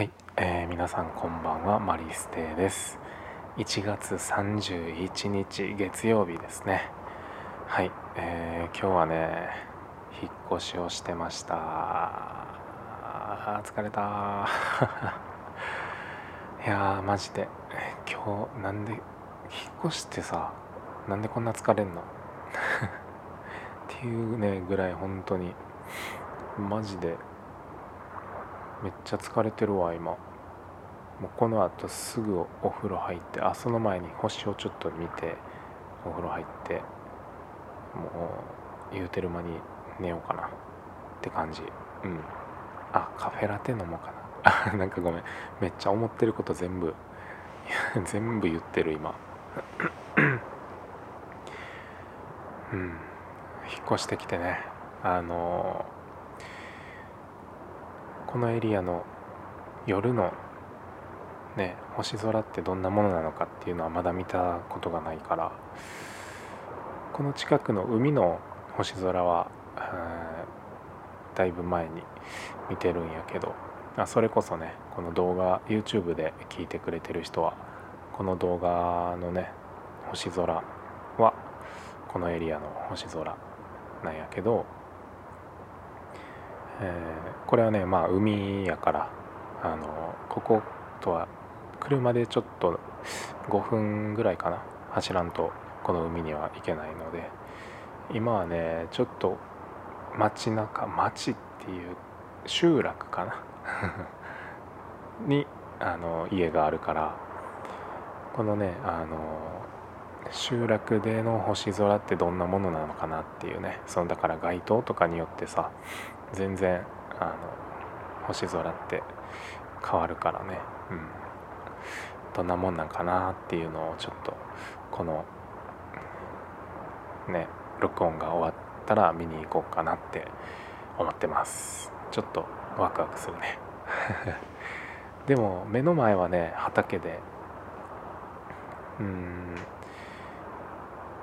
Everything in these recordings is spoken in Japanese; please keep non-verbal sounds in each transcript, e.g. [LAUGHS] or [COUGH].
はい、えー、皆さんこんばんはマリステです。1月31日月曜日ですね。はい、えー、今日はね引っ越しをしてました。疲れた。[LAUGHS] いやーマジで。今日なんで引っ越してさなんでこんな疲れんの？[LAUGHS] っていうねぐらい本当に。マジで。めっちゃ疲れてるわ今。もうこのあとすぐお風呂入ってあその前に星をちょっと見てお風呂入ってもう言うてる間に寝ようかな。って感じ。うん。あカフェラテ飲もうかな。[LAUGHS] なんかごめん。めっちゃ思ってること全部。[LAUGHS] 全部言ってる今。うん。引っ越してきてね。あのーこのエリアの夜のね星空ってどんなものなのかっていうのはまだ見たことがないからこの近くの海の星空はだいぶ前に見てるんやけどあそれこそねこの動画 YouTube で聞いてくれてる人はこの動画のね星空はこのエリアの星空なんやけどえー、これはねまあ海やからあのこことは車でちょっと5分ぐらいかな。走らんとこの海には行けないので。今はねちょっと街中町っていう集落かな。[LAUGHS] にあの家があるから。このねあの集落での星空ってどんなものなのかなっていうね。そのだから街灯とかによってさ全然あの星空って変わるからね、うん、どんなもんなんかなっていうのをちょっとこのね録音が終わったら見に行こうかなって思ってます。ちょっとワクワクするね。[LAUGHS] でも目の前はね畑でうん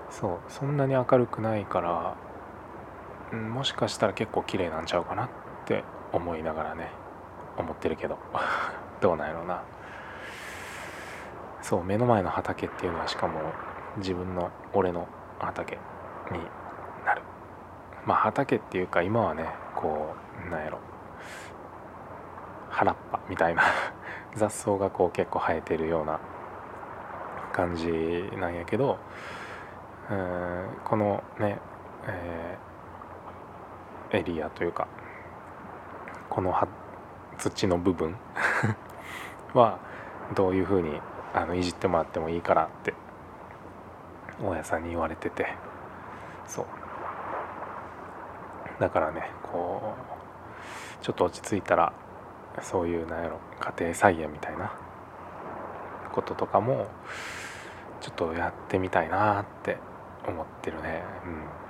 そうそんなに明るくないからもしかしたら結構綺麗なんちゃうかなって思いながらね思ってるけど。[LAUGHS] どうなんやろうな。そう目の前の畑っていうのはしかも自分の俺の畑になる。まあ畑っていうか今はねこうなんやろ。原っぱみたいな。[LAUGHS] 雑草がこう結構生えてるような感じなんやけどうんこのね、えエリアというかこの土の部分 [LAUGHS] はどういうふうにあのいじってもらってもいいからって大家さんに言われてて。そう。だからねこうちょっと落ち着いたらそういうなんやろ家庭菜園みたいなこととかもちょっとやってみたいなって思ってるね。うん。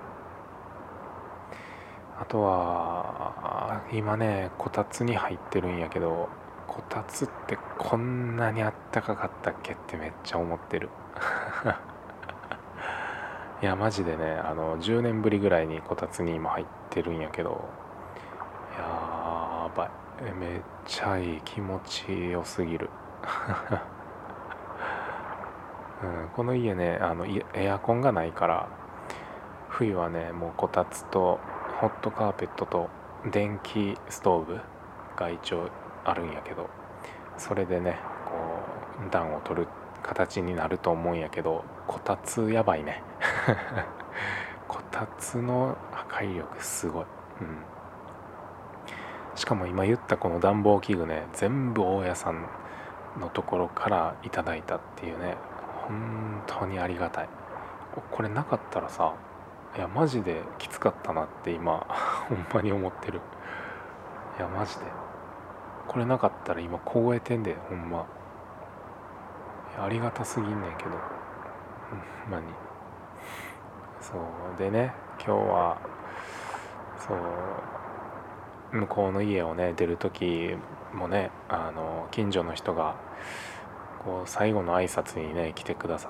あとは今ねこたつに入ってるんやけどこたつってこんなにあったかかったっけってめっちゃ思ってる。[LAUGHS] いやマジでねあの10年ぶりぐらいにこたつに今入ってるんやけどやばい。めっちゃいい気持ちよすぎる、[LAUGHS] うん、この家ねあのエアコンがないから冬はねもうこたつとホットカーペットと電気ストーブが一応あるんやけどそれでねこう暖を取る形になると思うんやけどこたつやばいね。[LAUGHS] こたつの破壊力すごい、うん、しかも今言ったこの暖房器具ね全部大家さんのところからいただいたっていうね本当にありがたい。これなかったらさいやマジできつかったなって今 [LAUGHS] ほんまに思ってる。いやマジで。これなかったら今凍えてんでほんま。ありがたすぎんねんけど。ほんまに。そう。でね今日はそう向こうの家をね出る時もねあの近所の人がこう最後の挨拶にね来てくださ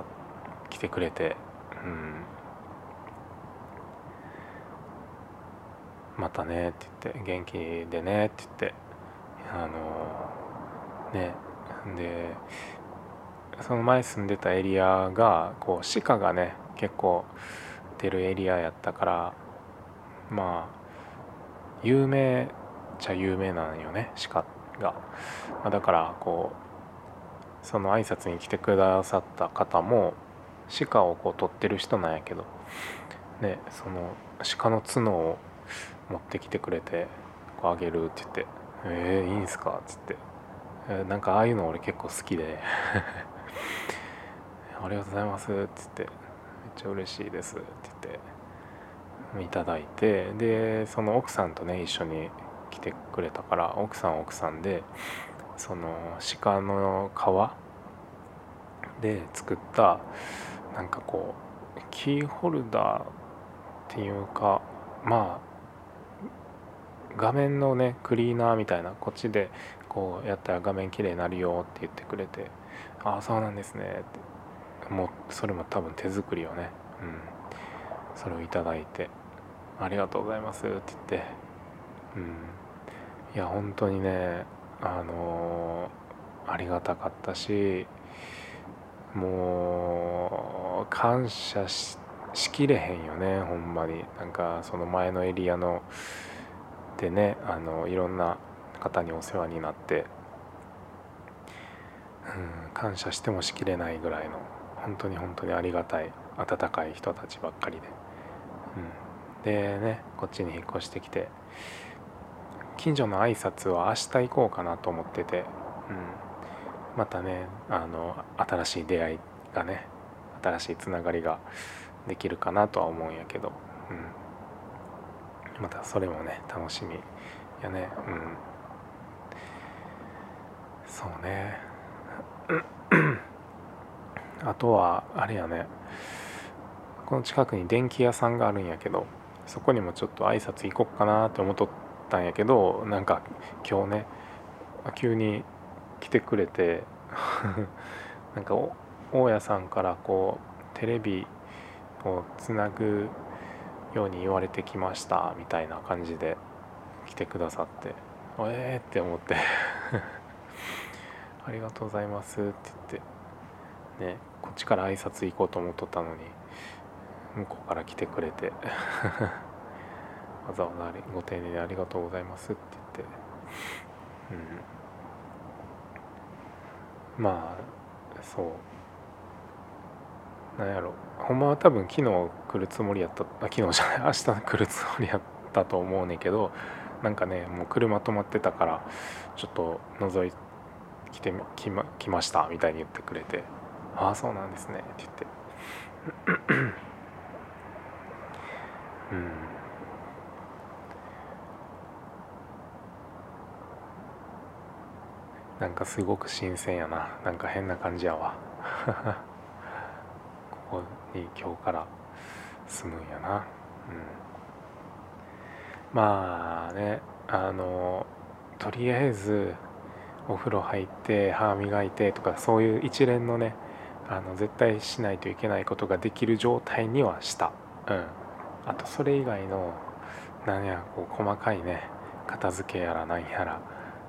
来てくれてうん。またねって言って元気でねって言ってあのねでその前住んでたエリアがこう鹿がね結構出るエリアやったからまあ有名っちゃ有名なんよね鹿が、まあ、だからこうその挨拶に来てくださった方も鹿をこう取ってる人なんやけどねその鹿の角を持ってきてくれてこうあげるって言って「えー、いいんすか?」っつって、えー、なんかああいうの俺結構好きで。[LAUGHS] ありがとうございます」って言って「めっちゃ嬉しいです」って言って。いただいて。でその奥さんとね一緒に来てくれたから奥さん奥さんでその鹿の皮で作ったなんかこうキーホルダーっていうかまあ画面のねクリーナーみたいなこっちでこうやったら画面綺麗になるよって言ってくれて「ああそうなんですね」って。もうそれも多分手作りをね、うん、それをいただいて「ありがとうございます」って言って。うん。いや本当にねあのー、ありがたかったしもう感謝しきれへんよねほんまに。なんかその前のエリアのでねあのいろんな方にお世話になって、うん、感謝してもしきれないぐらいの本当に本当にありがたい温かい人たちばっかりで、うん、でねこっちに引っ越してきて近所の挨拶は明日行こうかなと思ってて、うん、またねあの新しい出会いがね新しいつながりができるかなとは思うんやけど、うん。またそれもね楽しみやね。うん。そうね。[CLEARS THROAT] あとはあれやね。この近くに電気屋さんがあるんやけどそこにもちょっと挨拶行こっかなって思っとったんやけどなんか今日ね急に来てくれて [LAUGHS] なんか大家さんからこうテレビをつなぐように言われてきましたみたいな感じで来てくださってええー、って思って [LAUGHS] ありがとうございますって言ってねこっちから挨拶行こうと思っとったのに向こうから来てくれてわざわざご丁寧にありがとうございますって言ってうん。まあそう。なんやろ。ほんまは多分昨日来るつもりやったあ昨日じゃない [LAUGHS] 明日来るつもりやったと思うねんけどなんかねもう車止まってたからちょっと覗いててきま来ましたみたいに言ってくれて「ああそうなんですね」って言って。うん。なんかすごく新鮮やな。なんか変な感じやわ。ここに今日から住むんやな。うん。まあねあのとりあえずお風呂入って歯磨いてとかそういう一連のねあの絶対しないといけないことができる状態にはした。うん。あとそれ以外の何やこう細かいね片付けやら何やらっ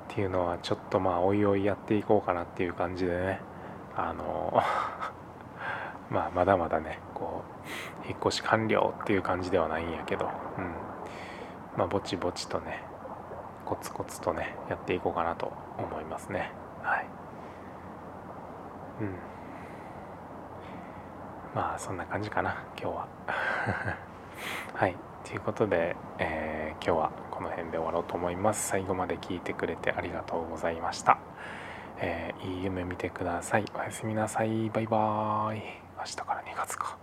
ていうのはちょっとまあおいおいやっていこうかなっていう感じでね。あのまあまだまだねこう引っ越し完了っていう感じではないんやけど、うん、まあぼちぼちとねコツコツとねやっていこうかなと思いますね。はい。うん。まあそんな感じかな今日は。[LAUGHS] はい。ということで、えー、今日はこの辺で終わろうと思います。最後まで聞いてくれてありがとうございました。えー、いい夢見てください。おやすみなさい。バイバーイ。したから2月か。